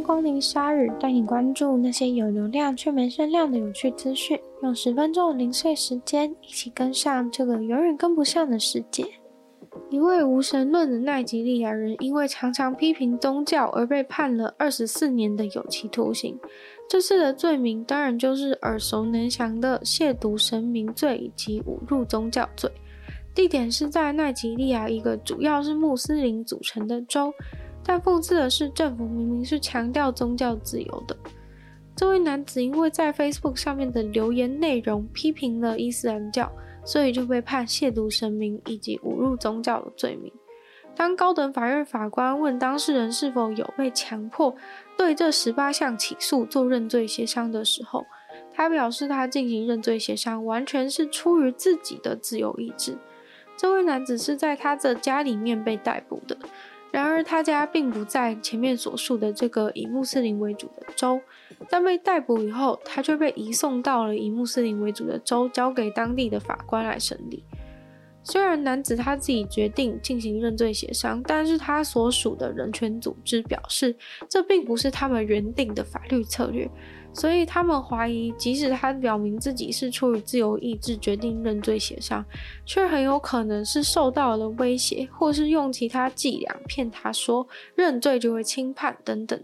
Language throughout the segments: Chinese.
光临鲨语，带你关注那些有流量却没声量的有趣资讯。用十分钟零碎时间，一起跟上这个永远跟不上的世界。一位无神论的奈及利亚人，因为常常批评宗教而被判了二十四年的有期徒刑。这次的罪名当然就是耳熟能详的亵渎神明罪以及侮辱宗教罪。地点是在奈及利亚一个主要是穆斯林组成的州。但讽刺的是，政府明明是强调宗教自由的。这位男子因为在 Facebook 上面的留言内容批评了伊斯兰教，所以就被判亵渎神明以及侮辱宗教的罪名。当高等法院法官问当事人是否有被强迫对这十八项起诉做认罪协商的时候，他表示他进行认罪协商完全是出于自己的自由意志。这位男子是在他的家里面被逮捕的。然而，他家并不在前面所述的这个以穆斯林为主的州。但被逮捕以后，他却被移送到了以穆斯林为主的州，交给当地的法官来审理。虽然男子他自己决定进行认罪协商，但是他所属的人权组织表示，这并不是他们原定的法律策略。所以他们怀疑，即使他表明自己是出于自由意志决定认罪协商，却很有可能是受到了威胁，或是用其他伎俩骗他说认罪就会轻判等等。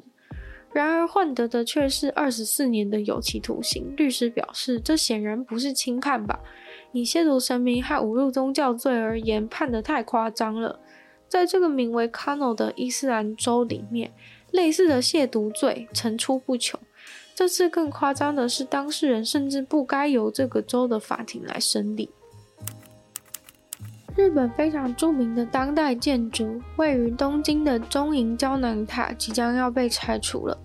然而换得的却是二十四年的有期徒刑。律师表示，这显然不是轻判吧？以亵渎神明和侮辱宗教罪而言，判得太夸张了。在这个名为 Kano 的伊斯兰州里面，类似的亵渎罪层出不穷。这次更夸张的是，当事人甚至不该由这个州的法庭来审理。日本非常著名的当代建筑，位于东京的中银胶囊塔即将要被拆除了。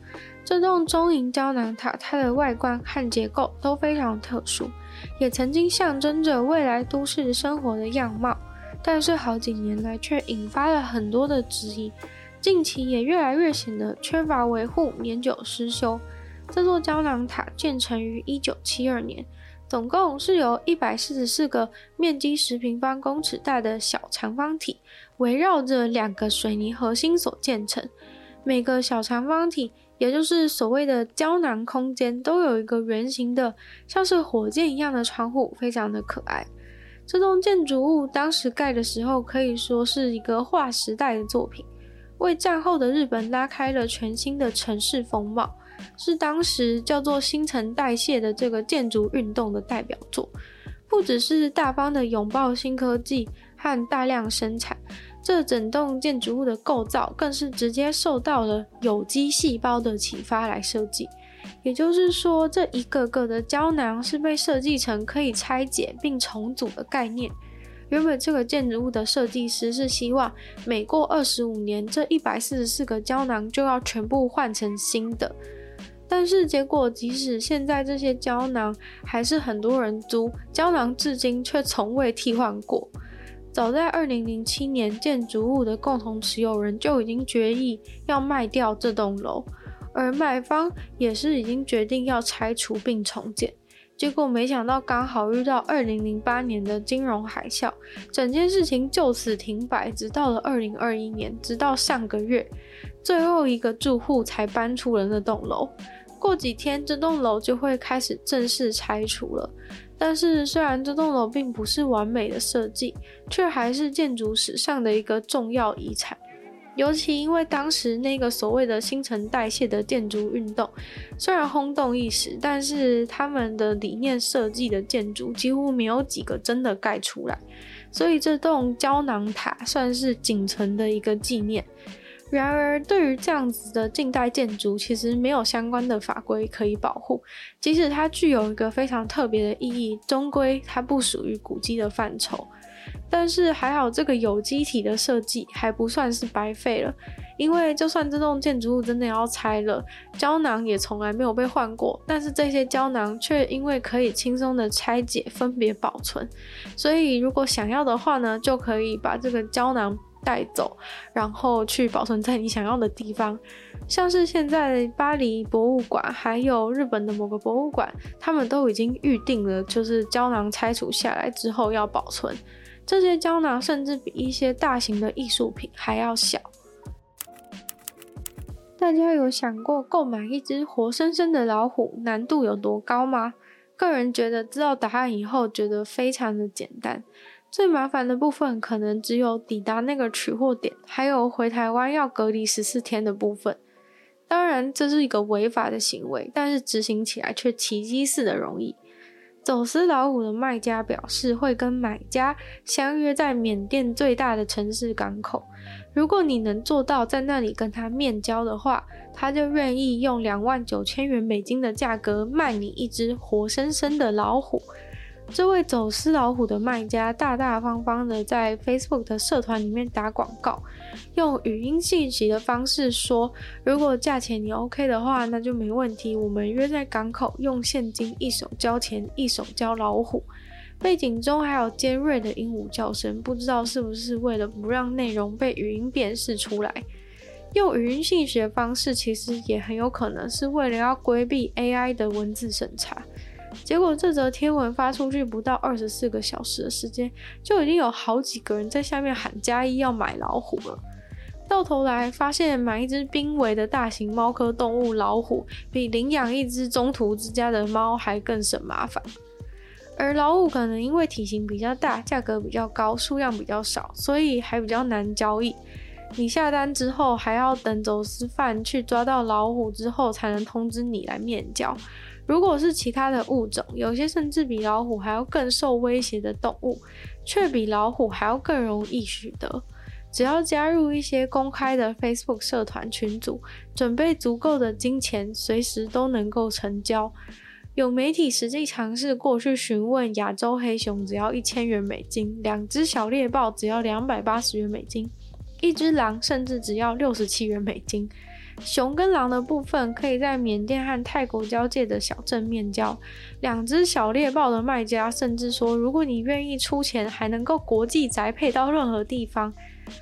这栋中银胶囊塔，它的外观和结构都非常特殊，也曾经象征着未来都市生活的样貌。但是好几年来，却引发了很多的质疑，近期也越来越显得缺乏维护，年久失修。这座胶囊塔建成于一九七二年，总共是由一百四十四个面积十平方公尺大的小长方体，围绕着两个水泥核心所建成。每个小长方体，也就是所谓的胶囊空间，都有一个圆形的，像是火箭一样的窗户，非常的可爱。这栋建筑物当时盖的时候，可以说是一个划时代的作品，为战后的日本拉开了全新的城市风貌。是当时叫做新陈代谢的这个建筑运动的代表作，不只是大方的拥抱新科技和大量生产，这整栋建筑物的构造更是直接受到了有机细胞的启发来设计。也就是说，这一个个的胶囊是被设计成可以拆解并重组的概念。原本这个建筑物的设计师是希望每过二十五年，这一百四十四个胶囊就要全部换成新的。但是结果，即使现在这些胶囊还是很多人租，胶囊至今却从未替换过。早在二零零七年，建筑物的共同持有人就已经决议要卖掉这栋楼，而买方也是已经决定要拆除并重建。结果没想到刚好遇到二零零八年的金融海啸，整件事情就此停摆，直到了二零二一年，直到上个月，最后一个住户才搬出了那栋楼。过几天，这栋楼就会开始正式拆除了。但是，虽然这栋楼并不是完美的设计，却还是建筑史上的一个重要遗产。尤其因为当时那个所谓的新陈代谢的建筑运动，虽然轰动一时，但是他们的理念设计的建筑几乎没有几个真的盖出来。所以，这栋胶囊塔算是仅存的一个纪念。然而，对于这样子的近代建筑，其实没有相关的法规可以保护。即使它具有一个非常特别的意义，终归它不属于古迹的范畴。但是还好，这个有机体的设计还不算是白费了，因为就算这栋建筑物真的要拆了，胶囊也从来没有被换过。但是这些胶囊却因为可以轻松的拆解、分别保存，所以如果想要的话呢，就可以把这个胶囊。带走，然后去保存在你想要的地方，像是现在巴黎博物馆，还有日本的某个博物馆，他们都已经预定了，就是胶囊拆除下来之后要保存。这些胶囊甚至比一些大型的艺术品还要小。大家有想过购买一只活生生的老虎难度有多高吗？个人觉得知道答案以后，觉得非常的简单。最麻烦的部分可能只有抵达那个取货点，还有回台湾要隔离十四天的部分。当然，这是一个违法的行为，但是执行起来却奇迹似的容易。走私老虎的卖家表示，会跟买家相约在缅甸最大的城市港口。如果你能做到在那里跟他面交的话，他就愿意用两万九千元美金的价格卖你一只活生生的老虎。这位走私老虎的卖家大大方方的在 Facebook 的社团里面打广告，用语音信息的方式说：“如果价钱你 OK 的话，那就没问题。我们约在港口，用现金一手交钱，一手交老虎。”背景中还有尖锐的鹦鹉叫声，不知道是不是为了不让内容被语音辨识出来。用语音信息的方式，其实也很有可能是为了要规避 AI 的文字审查。结果这则贴文发出去不到二十四个小时的时间，就已经有好几个人在下面喊加一要买老虎了。到头来发现买一只濒危的大型猫科动物老虎，比领养一只中途之家的猫还更省麻烦。而老虎可能因为体型比较大，价格比较高，数量比较少，所以还比较难交易。你下单之后，还要等走私犯去抓到老虎之后，才能通知你来面交。如果是其他的物种，有些甚至比老虎还要更受威胁的动物，却比老虎还要更容易取得。只要加入一些公开的 Facebook 社团群组，准备足够的金钱，随时都能够成交。有媒体实际尝试过去询问，亚洲黑熊只要一千元美金，两只小猎豹只要两百八十元美金，一只狼甚至只要六十七元美金。熊跟狼的部分可以在缅甸和泰国交界的小镇面交。两只小猎豹的卖家甚至说，如果你愿意出钱，还能够国际宅配到任何地方。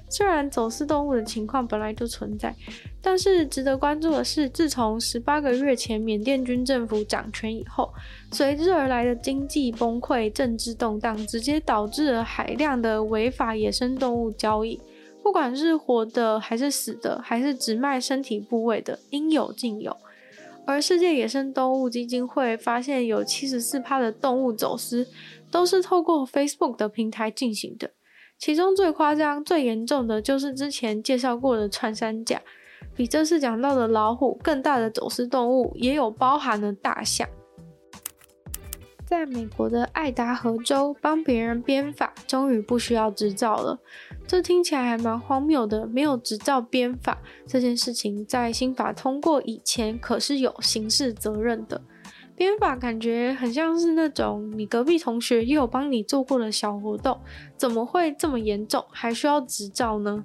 虽然走私动物的情况本来就存在，但是值得关注的是，自从十八个月前缅甸军政府掌权以后，随之而来的经济崩溃、政治动荡，直接导致了海量的违法野生动物交易。不管是活的还是死的，还是只卖身体部位的，应有尽有。而世界野生动物基金会发现，有七十四趴的动物走私都是透过 Facebook 的平台进行的。其中最夸张、最严重的就是之前介绍过的穿山甲，比这次讲到的老虎更大的走私动物，也有包含了大象。在美国的爱达荷州，帮别人编发，终于不需要执照了。这听起来还蛮荒谬的。没有执照编发这件事情，在新法通过以前，可是有刑事责任的。编发感觉很像是那种你隔壁同学也有帮你做过的小活动，怎么会这么严重，还需要执照呢？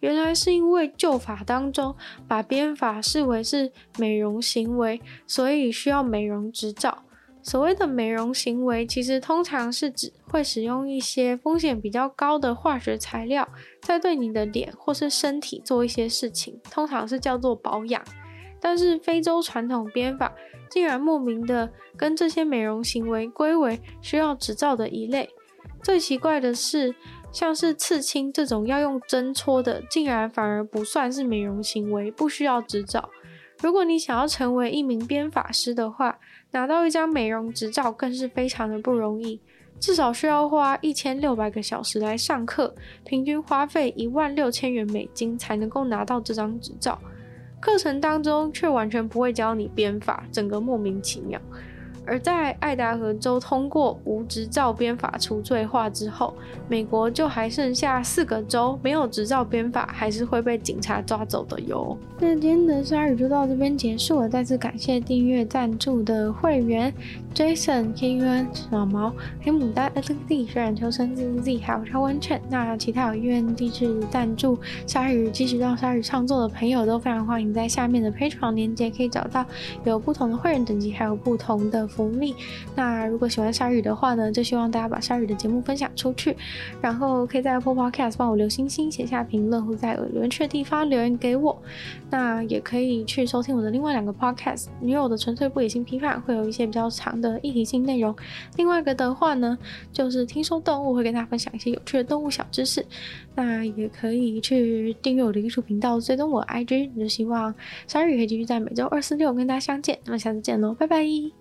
原来是因为旧法当中把编发视为是美容行为，所以需要美容执照。所谓的美容行为，其实通常是指会使用一些风险比较高的化学材料，在对你的脸或是身体做一些事情，通常是叫做保养。但是非洲传统编法竟然莫名的跟这些美容行为归为需要执照的一类。最奇怪的是，像是刺青这种要用针戳的，竟然反而不算是美容行为，不需要执照。如果你想要成为一名编发师的话，拿到一张美容执照更是非常的不容易，至少需要花一千六百个小时来上课，平均花费一万六千元美金才能够拿到这张执照。课程当中却完全不会教你编法，整个莫名其妙。而在爱达荷州通过无执照编法除罪化之后，美国就还剩下四个州没有执照编法，还是会被警察抓走的哟。那今天的鲨鱼就到这边结束了，再次感谢订阅赞助的会员 Jason、KUN、老毛、黑牡丹、XD、血染秋生、ZZ，还有超温泉。那其他有意愿继续赞助鲨鱼，继续让鲨鱼创作的朋友都非常欢迎在下面的 Patreon 链接可以找到有不同的会员等级，还有不同的。福利。那如果喜欢鲨鱼的话呢，就希望大家把鲨鱼的节目分享出去，然后可以在 Apple Podcast 帮我留星星、写下评论，或在留言区的地方留言给我。那也可以去收听我的另外两个 Podcast，女友的纯粹不理性批判会有一些比较长的。议题性内容。另外一个的话呢，就是听说动物会跟大家分享一些有趣的动物小知识。那也可以去订阅我的 YouTube 频道，追踪我的 IG。就希望鲨鱼可以继续在每周二、四、六跟大家相见。那么下次见喽，拜拜。